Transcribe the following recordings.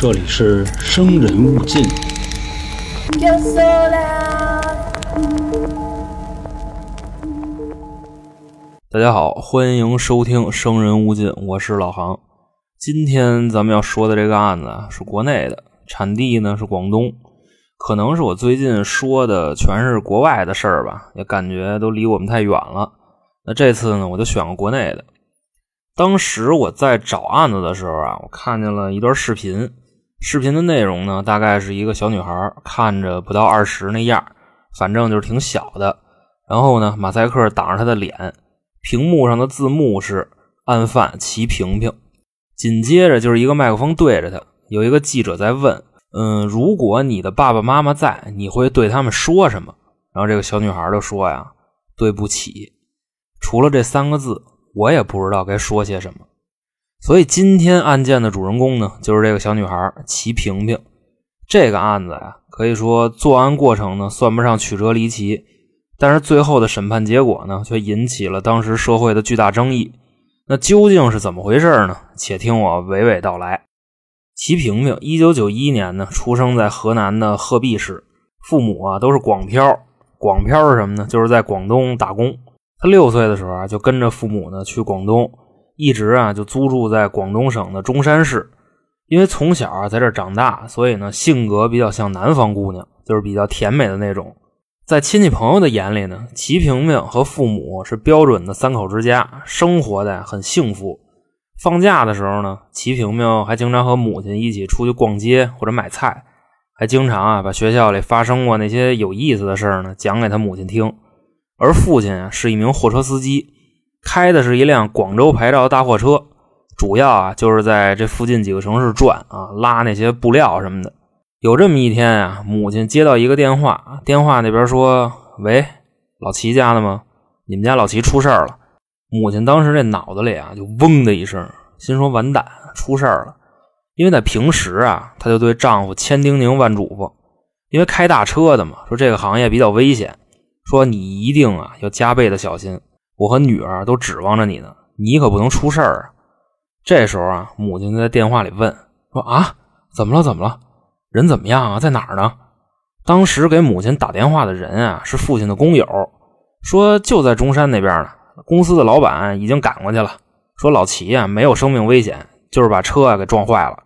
这里是生人勿近。大家好，欢迎收听《生人勿近》，我是老航。今天咱们要说的这个案子，是国内的，产地呢是广东。可能是我最近说的全是国外的事儿吧，也感觉都离我们太远了。那这次呢，我就选个国内的。当时我在找案子的时候啊，我看见了一段视频。视频的内容呢，大概是一个小女孩，看着不到二十那样，反正就是挺小的。然后呢，马赛克挡着她的脸，屏幕上的字幕是“案犯齐平平”。紧接着就是一个麦克风对着她，有一个记者在问。嗯，如果你的爸爸妈妈在，你会对他们说什么？然后这个小女孩就说呀：“对不起。”除了这三个字，我也不知道该说些什么。所以今天案件的主人公呢，就是这个小女孩齐萍萍。这个案子呀，可以说作案过程呢算不上曲折离奇，但是最后的审判结果呢，却引起了当时社会的巨大争议。那究竟是怎么回事呢？且听我娓娓道来。齐萍萍，一九九一年呢，出生在河南的鹤壁市，父母啊都是广漂。广漂是什么呢？就是在广东打工。他六岁的时候啊，就跟着父母呢去广东，一直啊就租住在广东省的中山市。因为从小啊在这长大，所以呢性格比较像南方姑娘，就是比较甜美的那种。在亲戚朋友的眼里呢，齐萍萍和父母是标准的三口之家，生活的很幸福。放假的时候呢，齐萍萍还经常和母亲一起出去逛街或者买菜，还经常啊把学校里发生过那些有意思的事儿呢讲给他母亲听。而父亲啊是一名货车司机，开的是一辆广州牌照的大货车，主要啊就是在这附近几个城市转啊，拉那些布料什么的。有这么一天啊，母亲接到一个电话，电话那边说：“喂，老齐家的吗？你们家老齐出事儿了。”母亲当时这脑子里啊，就嗡的一声，心说完蛋，出事儿了。因为在平时啊，她就对丈夫千叮咛万嘱咐，因为开大车的嘛，说这个行业比较危险，说你一定啊要加倍的小心。我和女儿都指望着你呢，你可不能出事儿啊。这时候啊，母亲在电话里问说：“啊，怎么了？怎么了？人怎么样啊？在哪儿呢？”当时给母亲打电话的人啊，是父亲的工友，说就在中山那边呢。公司的老板已经赶过去了，说老齐啊没有生命危险，就是把车啊给撞坏了。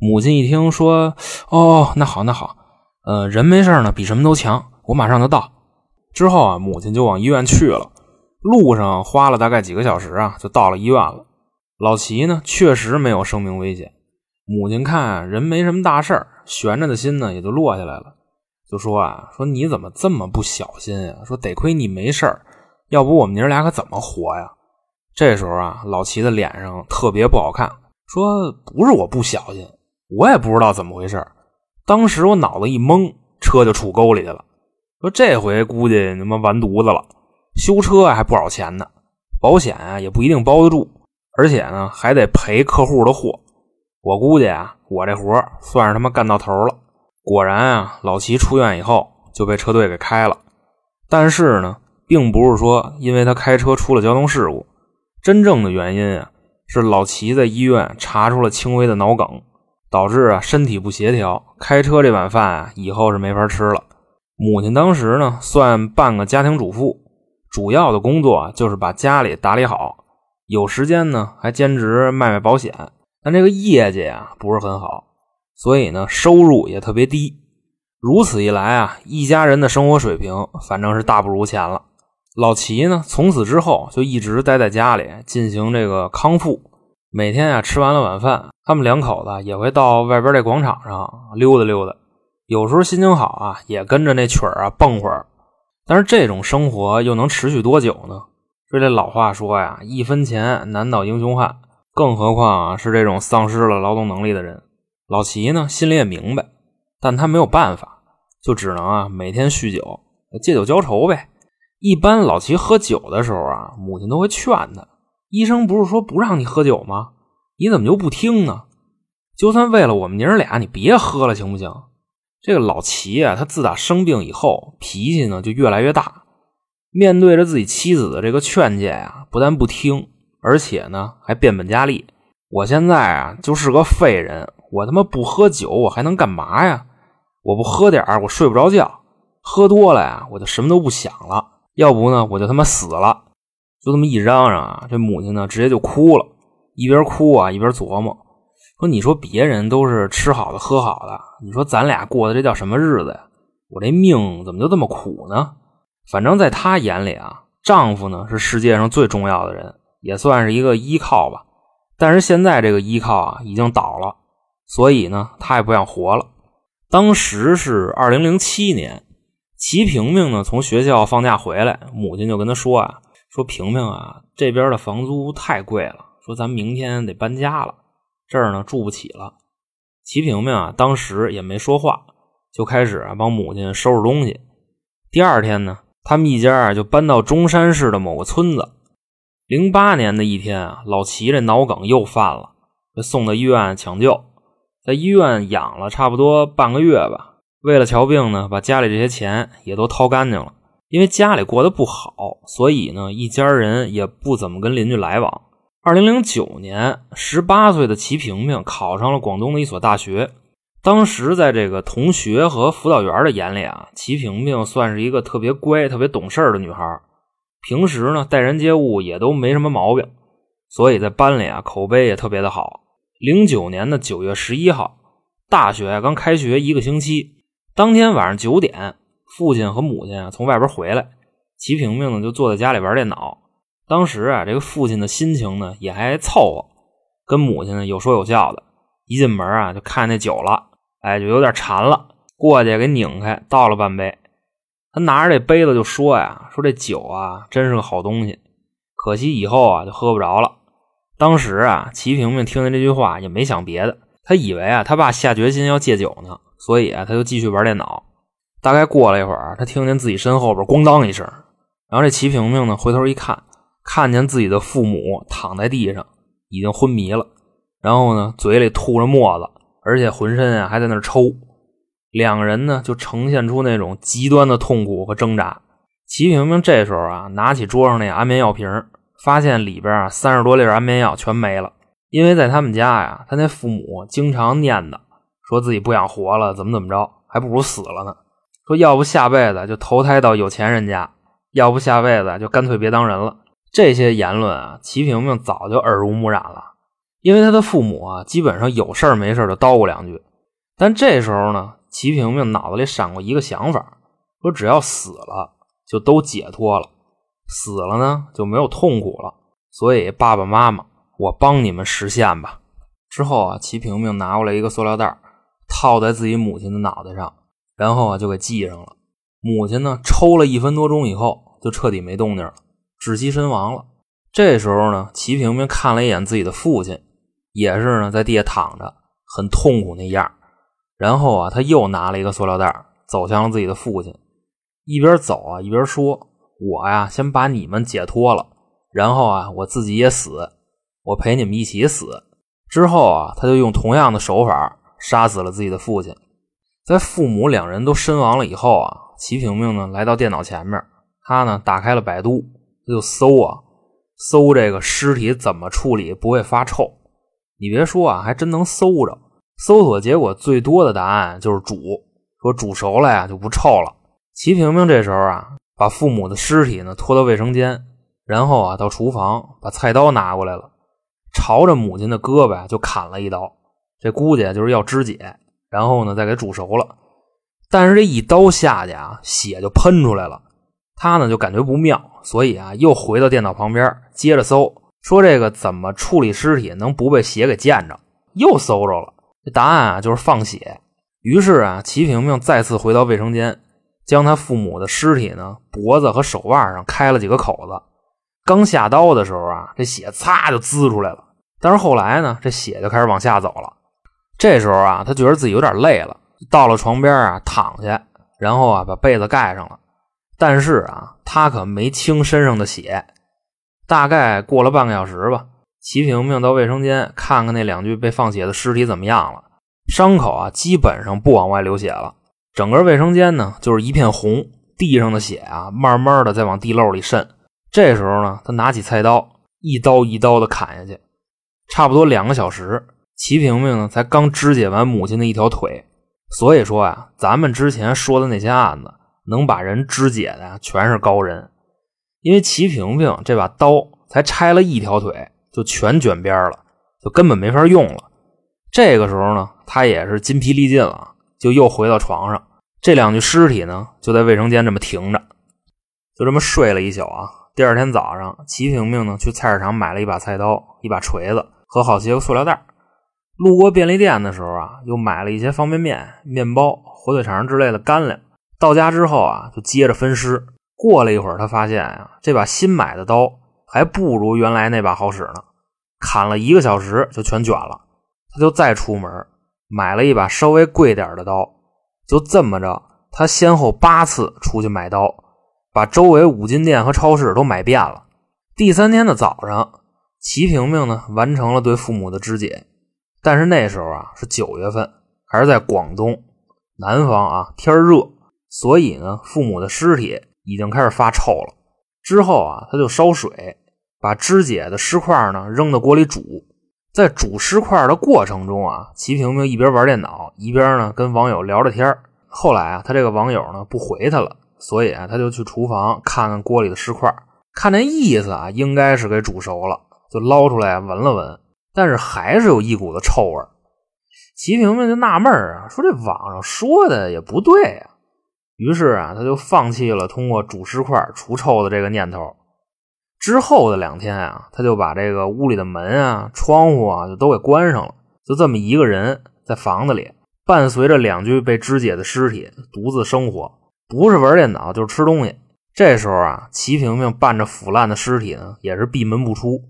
母亲一听说，哦，那好那好，呃，人没事呢，比什么都强，我马上就到。之后啊，母亲就往医院去了，路上花了大概几个小时啊，就到了医院了。老齐呢确实没有生命危险，母亲看人没什么大事儿，悬着的心呢也就落下来了，就说啊，说你怎么这么不小心呀？说得亏你没事儿。要不我们娘俩可怎么活呀？这时候啊，老齐的脸上特别不好看，说：“不是我不小心，我也不知道怎么回事。当时我脑子一懵，车就杵沟里去了。说这回估计他妈完犊子了，修车还不少钱呢，保险啊也不一定包得住，而且呢还得赔客户的货。我估计啊，我这活算是他妈干到头了。果然啊，老齐出院以后就被车队给开了，但是呢。”并不是说因为他开车出了交通事故，真正的原因啊是老齐在医院查出了轻微的脑梗，导致啊身体不协调，开车这碗饭啊以后是没法吃了。母亲当时呢算半个家庭主妇，主要的工作就是把家里打理好，有时间呢还兼职卖卖保险，但这个业绩啊不是很好，所以呢收入也特别低。如此一来啊，一家人的生活水平反正是大不如前了。老齐呢，从此之后就一直待在家里进行这个康复。每天啊，吃完了晚饭，他们两口子也会到外边这广场上溜达溜达。有时候心情好啊，也跟着那曲儿啊蹦会儿。但是这种生活又能持续多久呢？说这老话说呀，一分钱难倒英雄汉，更何况啊是这种丧失了劳动能力的人。老齐呢，心里也明白，但他没有办法，就只能啊每天酗酒，借酒浇愁呗。一般老齐喝酒的时候啊，母亲都会劝他。医生不是说不让你喝酒吗？你怎么就不听呢？就算为了我们娘俩，你别喝了，行不行？这个老齐啊，他自打生病以后，脾气呢就越来越大。面对着自己妻子的这个劝诫啊，不但不听，而且呢还变本加厉。我现在啊就是个废人，我他妈不喝酒，我还能干嘛呀？我不喝点儿，我睡不着觉。喝多了呀，我就什么都不想了。要不呢，我就他妈死了。就这么一嚷嚷啊，这母亲呢，直接就哭了，一边哭啊，一边琢磨说：“你说别人都是吃好的喝好的，你说咱俩过的这叫什么日子呀？我这命怎么就这么苦呢？反正在她眼里啊，丈夫呢是世界上最重要的人，也算是一个依靠吧。但是现在这个依靠啊，已经倒了，所以呢，她也不想活了。当时是二零零七年。”齐萍萍呢，从学校放假回来，母亲就跟他说啊：“说平平啊，这边的房租太贵了，说咱明天得搬家了，这儿呢住不起了。”齐萍萍啊，当时也没说话，就开始啊帮母亲收拾东西。第二天呢，他们一家啊就搬到中山市的某个村子。零八年的一天啊，老齐这脑梗又犯了，被送到医院抢救，在医院养了差不多半个月吧。为了瞧病呢，把家里这些钱也都掏干净了。因为家里过得不好，所以呢，一家人也不怎么跟邻居来往。二零零九年，十八岁的齐萍萍考上了广东的一所大学。当时在这个同学和辅导员的眼里啊，齐萍萍算是一个特别乖、特别懂事的女孩。平时呢，待人接物也都没什么毛病，所以在班里啊，口碑也特别的好。零九年的九月十一号，大学刚开学一个星期。当天晚上九点，父亲和母亲啊从外边回来，齐萍萍呢就坐在家里玩电脑。当时啊，这个父亲的心情呢也还凑合，跟母亲呢有说有笑的。一进门啊，就看那酒了，哎，就有点馋了，过去给拧开倒了半杯。他拿着这杯子就说呀：“说这酒啊，真是个好东西，可惜以后啊就喝不着了。”当时啊，齐萍萍听见这句话也没想别的，他以为啊他爸下决心要戒酒呢。所以啊，他就继续玩电脑。大概过了一会儿，他听见自己身后边咣当一声，然后这齐萍萍呢回头一看，看见自己的父母躺在地上，已经昏迷了。然后呢，嘴里吐着沫子，而且浑身啊还在那抽。两人呢就呈现出那种极端的痛苦和挣扎。齐萍萍这时候啊，拿起桌上那安眠药瓶，发现里边啊三十多粒安眠药全没了。因为在他们家呀，他那父母经常念叨。说自己不想活了，怎么怎么着，还不如死了呢。说要不下辈子就投胎到有钱人家，要不下辈子就干脆别当人了。这些言论啊，齐萍萍早就耳濡目染了，因为他的父母啊，基本上有事没事就叨咕两句。但这时候呢，齐萍萍脑子里闪过一个想法，说只要死了就都解脱了，死了呢就没有痛苦了。所以爸爸妈妈，我帮你们实现吧。之后啊，齐萍萍拿过来一个塑料袋套在自己母亲的脑袋上，然后啊就给系上了。母亲呢抽了一分多钟以后，就彻底没动静了，窒息身亡了。这时候呢，齐平平看了一眼自己的父亲，也是呢在地下躺着，很痛苦那样。然后啊，他又拿了一个塑料袋，走向了自己的父亲，一边走啊一边说：“我呀，先把你们解脱了，然后啊，我自己也死，我陪你们一起死。”之后啊，他就用同样的手法。杀死了自己的父亲，在父母两人都身亡了以后啊，齐平平呢来到电脑前面，他呢打开了百度，就搜啊，搜这个尸体怎么处理不会发臭。你别说啊，还真能搜着。搜索结果最多的答案就是煮，说煮熟了呀就不臭了。齐萍萍这时候啊，把父母的尸体呢拖到卫生间，然后啊到厨房把菜刀拿过来了，朝着母亲的胳膊就砍了一刀。这估计就是要肢解，然后呢再给煮熟了。但是这一刀下去啊，血就喷出来了。他呢就感觉不妙，所以啊又回到电脑旁边，接着搜，说这个怎么处理尸体能不被血给溅着？又搜着了，这答案啊就是放血。于是啊，齐萍萍再次回到卫生间，将他父母的尸体呢脖子和手腕上开了几个口子。刚下刀的时候啊，这血擦就滋出来了。但是后来呢，这血就开始往下走了。这时候啊，他觉得自己有点累了，到了床边啊，躺下，然后啊，把被子盖上了。但是啊，他可没清身上的血。大概过了半个小时吧，齐萍萍到卫生间看看那两具被放血的尸体怎么样了。伤口啊，基本上不往外流血了。整个卫生间呢，就是一片红，地上的血啊，慢慢的在往地漏里渗。这时候呢，他拿起菜刀，一刀一刀的砍下去，差不多两个小时。齐平平呢才刚肢解完母亲的一条腿。所以说啊，咱们之前说的那些案子，能把人肢解的，全是高人。因为齐平平这把刀才拆了一条腿，就全卷边了，就根本没法用了。这个时候呢，他也是筋疲力尽了，就又回到床上。这两具尸体呢，就在卫生间这么停着，就这么睡了一宿啊。第二天早上，齐平平呢去菜市场买了一把菜刀、一把锤子和好些个塑料袋。路过便利店的时候啊，又买了一些方便面、面包、火腿肠之类的干粮。到家之后啊，就接着分尸。过了一会儿，他发现啊，这把新买的刀还不如原来那把好使呢。砍了一个小时就全卷了。他就再出门买了一把稍微贵点的刀。就这么着，他先后八次出去买刀，把周围五金店和超市都买遍了。第三天的早上，齐平平呢完成了对父母的肢解。但是那时候啊是九月份，还是在广东南方啊，天热，所以呢父母的尸体已经开始发臭了。之后啊他就烧水，把肢解的尸块呢扔到锅里煮。在煮尸块的过程中啊，齐平平一边玩电脑，一边呢跟网友聊着天后来啊他这个网友呢不回他了，所以啊他就去厨房看看锅里的尸块，看那意思啊应该是给煮熟了，就捞出来闻了闻。但是还是有一股子臭味齐平平就纳闷啊，说这网上说的也不对啊。于是啊，他就放弃了通过煮尸块除臭的这个念头。之后的两天啊，他就把这个屋里的门啊、窗户啊就都给关上了，就这么一个人在房子里，伴随着两具被肢解的尸体独自生活，不是玩电脑就是吃东西。这时候啊，齐平平伴着腐烂的尸体呢，也是闭门不出。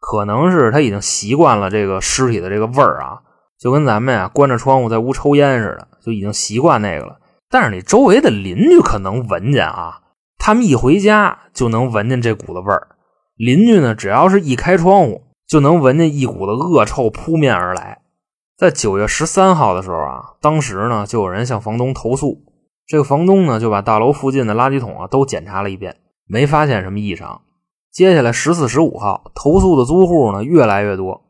可能是他已经习惯了这个尸体的这个味儿啊，就跟咱们呀关着窗户在屋抽烟似的，就已经习惯那个了。但是你周围的邻居可能闻见啊，他们一回家就能闻见这股子味儿。邻居呢，只要是一开窗户，就能闻见一股子恶臭扑面而来。在九月十三号的时候啊，当时呢就有人向房东投诉，这个房东呢就把大楼附近的垃圾桶啊都检查了一遍，没发现什么异常。接下来十四、十五号，投诉的租户呢越来越多，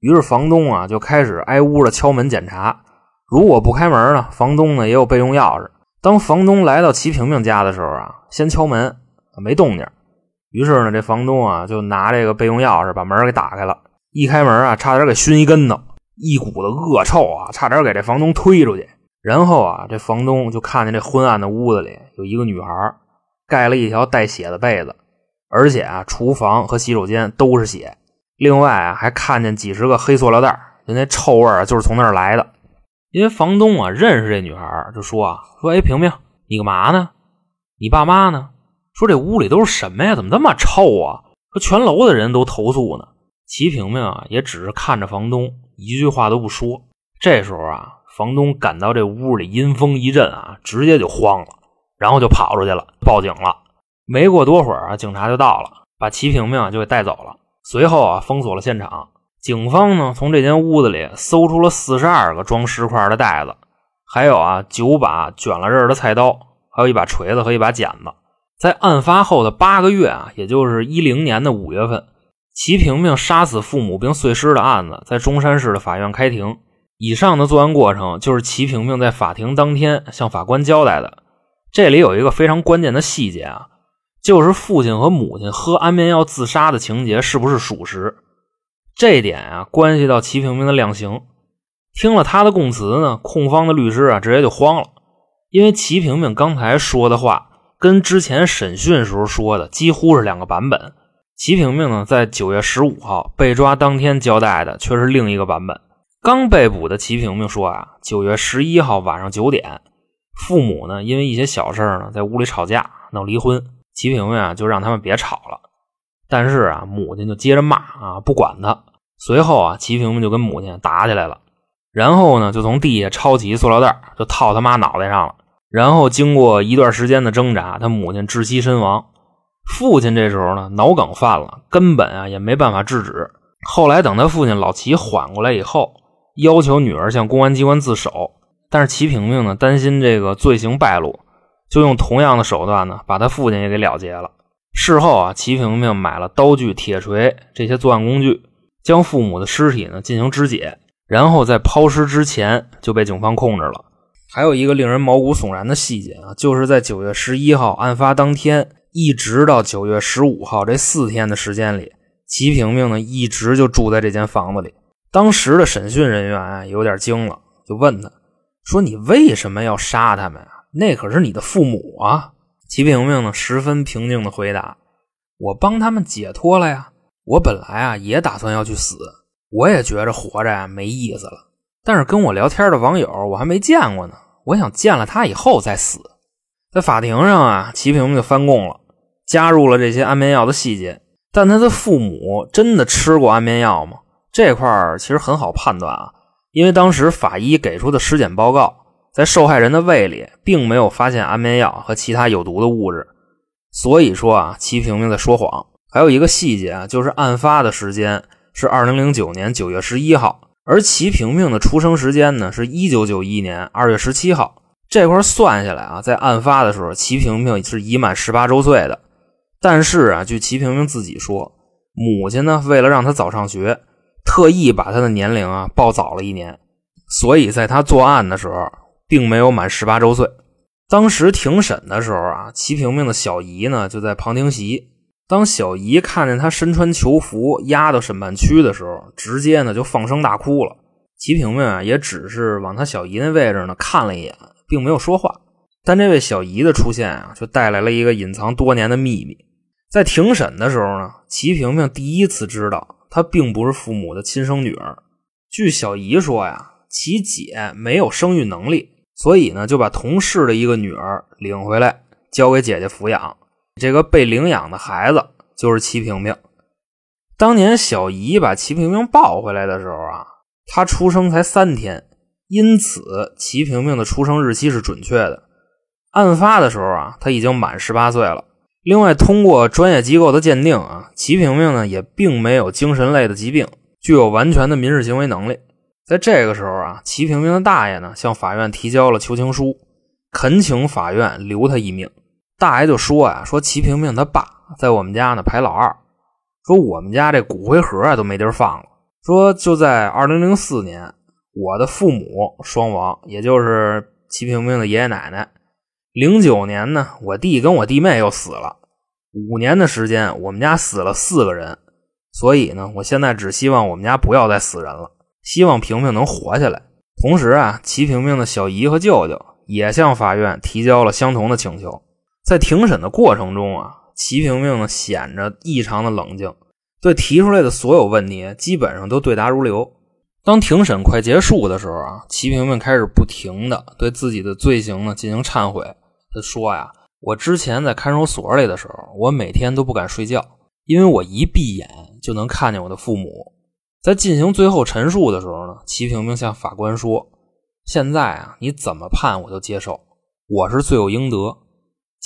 于是房东啊就开始挨屋的敲门检查。如果不开门呢，房东呢也有备用钥匙。当房东来到齐平平家的时候啊，先敲门，没动静。于是呢，这房东啊就拿这个备用钥匙把门给打开了。一开门啊，差点给熏一跟头，一股子恶臭啊，差点给这房东推出去。然后啊，这房东就看见这昏暗的屋子里有一个女孩，盖了一条带血的被子。而且啊，厨房和洗手间都是血。另外啊，还看见几十个黑塑料袋，就那臭味啊，就是从那儿来的。因为房东啊认识这女孩，就说啊说：“哎，平平，你干嘛呢？你爸妈呢？说这屋里都是什么呀？怎么这么臭啊？说全楼的人都投诉呢。”齐平平啊，也只是看着房东，一句话都不说。这时候啊，房东感到这屋里阴风一阵啊，直接就慌了，然后就跑出去了，报警了。没过多会儿啊，警察就到了，把齐平平就给带走了。随后啊，封锁了现场。警方呢，从这间屋子里搜出了四十二个装尸块的袋子，还有啊九把卷了刃的菜刀，还有一把锤子和一把剪子。在案发后的八个月啊，也就是一零年的五月份，齐平平杀死父母并碎尸的案子在中山市的法院开庭。以上的作案过程就是齐平平在法庭当天向法官交代的。这里有一个非常关键的细节啊。就是父亲和母亲喝安眠药自杀的情节是不是属实？这点啊，关系到齐平平的量刑。听了他的供词呢，控方的律师啊，直接就慌了，因为齐平平刚才说的话跟之前审讯时候说的几乎是两个版本。齐平平呢，在九月十五号被抓当天交代的却是另一个版本。刚被捕的齐平平说啊，九月十一号晚上九点，父母呢因为一些小事呢，在屋里吵架闹离婚。齐平平啊，就让他们别吵了。但是啊，母亲就接着骂啊，不管他。随后啊，齐平平就跟母亲打起来了。然后呢，就从地下抄起塑料袋，就套他妈脑袋上了。然后经过一段时间的挣扎，他母亲窒息身亡。父亲这时候呢，脑梗犯了，根本啊也没办法制止。后来等他父亲老齐缓过来以后，要求女儿向公安机关自首。但是齐平平呢，担心这个罪行败露。就用同样的手段呢，把他父亲也给了结了。事后啊，齐平平买了刀具、铁锤这些作案工具，将父母的尸体呢进行肢解，然后在抛尸之前就被警方控制了。还有一个令人毛骨悚然的细节啊，就是在九月十一号案发当天，一直到九月十五号这四天的时间里，齐平平呢一直就住在这间房子里。当时的审讯人员啊有点惊了，就问他说：“你为什么要杀他们啊？那可是你的父母啊！”齐平平呢十分平静的回答：“我帮他们解脱了呀。我本来啊也打算要去死，我也觉着活着呀没意思了。但是跟我聊天的网友我还没见过呢，我想见了他以后再死。”在法庭上啊，齐平平就翻供了，加入了这些安眠药的细节。但他的父母真的吃过安眠药吗？这块儿其实很好判断啊，因为当时法医给出的尸检报告，在受害人的胃里并没有发现安眠药和其他有毒的物质，所以说啊，齐平平在说谎。还有一个细节啊，就是案发的时间是二零零九年九月十一号，而齐平平的出生时间呢是一九九一年二月十七号。这块算下来啊，在案发的时候，齐平平是已满十八周岁的。但是啊，据齐平平自己说，母亲呢为了让他早上学。特意把他的年龄啊报早了一年，所以在他作案的时候，并没有满十八周岁。当时庭审的时候啊，齐平平的小姨呢就在旁听席。当小姨看见他身穿囚服押到审判区的时候，直接呢就放声大哭了。齐平平啊也只是往他小姨那位置呢看了一眼，并没有说话。但这位小姨的出现啊，却带来了一个隐藏多年的秘密。在庭审的时候呢，齐平平第一次知道。她并不是父母的亲生女儿。据小姨说呀，其姐没有生育能力，所以呢就把同事的一个女儿领回来交给姐姐抚养。这个被领养的孩子就是齐平平。当年小姨把齐平平抱回来的时候啊，她出生才三天，因此齐平平的出生日期是准确的。案发的时候啊，她已经满十八岁了。另外，通过专业机构的鉴定啊，齐平平呢也并没有精神类的疾病，具有完全的民事行为能力。在这个时候啊，齐平平的大爷呢向法院提交了求情书，恳请法院留他一命。大爷就说呀：“说齐平平他爸在我们家呢排老二，说我们家这骨灰盒啊都没地儿放了。说就在二零零四年，我的父母双亡，也就是齐平平的爷爷奶奶。”零九年呢，我弟跟我弟妹又死了，五年的时间，我们家死了四个人，所以呢，我现在只希望我们家不要再死人了，希望平平能活下来。同时啊，齐平平的小姨和舅舅也向法院提交了相同的请求。在庭审的过程中啊，齐平平呢显着异常的冷静，对提出来的所有问题基本上都对答如流。当庭审快结束的时候啊，齐平平开始不停的对自己的罪行呢进行忏悔。他说呀，我之前在看守所里的时候，我每天都不敢睡觉，因为我一闭眼就能看见我的父母。在进行最后陈述的时候呢，齐平平向法官说：“现在啊，你怎么判我都接受，我是罪有应得。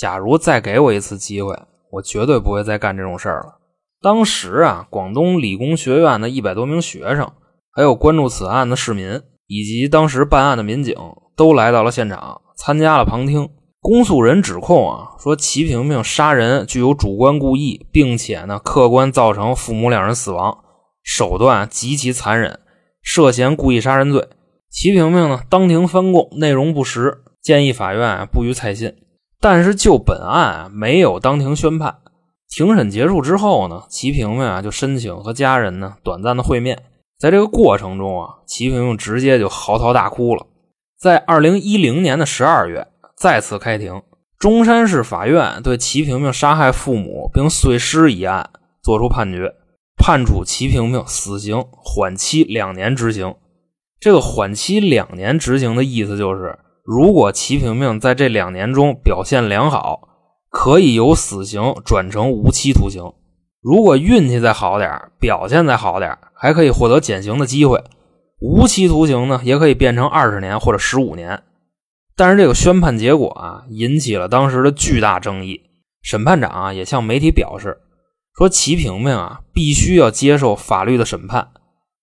假如再给我一次机会，我绝对不会再干这种事儿了。”当时啊，广东理工学院的一百多名学生，还有关注此案的市民，以及当时办案的民警，都来到了现场，参加了旁听。公诉人指控啊，说齐平平杀人具有主观故意，并且呢客观造成父母两人死亡，手段极其残忍，涉嫌故意杀人罪。齐平平呢当庭翻供，内容不实，建议法院不予采信。但是就本案啊，没有当庭宣判。庭审结束之后呢，齐平平啊就申请和家人呢短暂的会面。在这个过程中啊，齐平平直接就嚎啕大哭了。在二零一零年的十二月。再次开庭，中山市法院对齐平平杀害父母并碎尸一案作出判决，判处齐平平死刑缓期两年执行。这个缓期两年执行的意思就是，如果齐平平在这两年中表现良好，可以由死刑转成无期徒刑；如果运气再好点，表现再好点，还可以获得减刑的机会。无期徒刑呢，也可以变成二十年或者十五年。但是这个宣判结果啊，引起了当时的巨大争议。审判长啊，也向媒体表示说，齐平平啊，必须要接受法律的审判。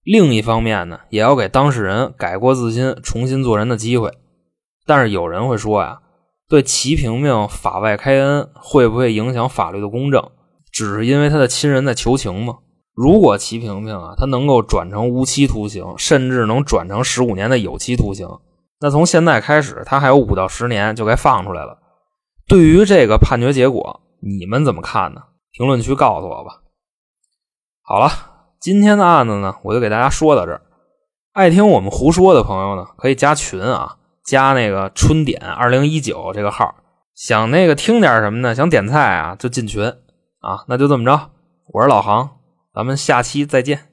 另一方面呢，也要给当事人改过自新、重新做人的机会。但是有人会说呀，对齐平平法外开恩，会不会影响法律的公正？只是因为他的亲人在求情吗？如果齐萍萍啊，他能够转成无期徒刑，甚至能转成十五年的有期徒刑，那从现在开始，他还有五到十年就该放出来了。对于这个判决结果，你们怎么看呢？评论区告诉我吧。好了，今天的案子呢，我就给大家说到这儿。爱听我们胡说的朋友呢，可以加群啊，加那个春点二零一九这个号。想那个听点什么呢？想点菜啊，就进群啊。那就这么着，我是老航，咱们下期再见。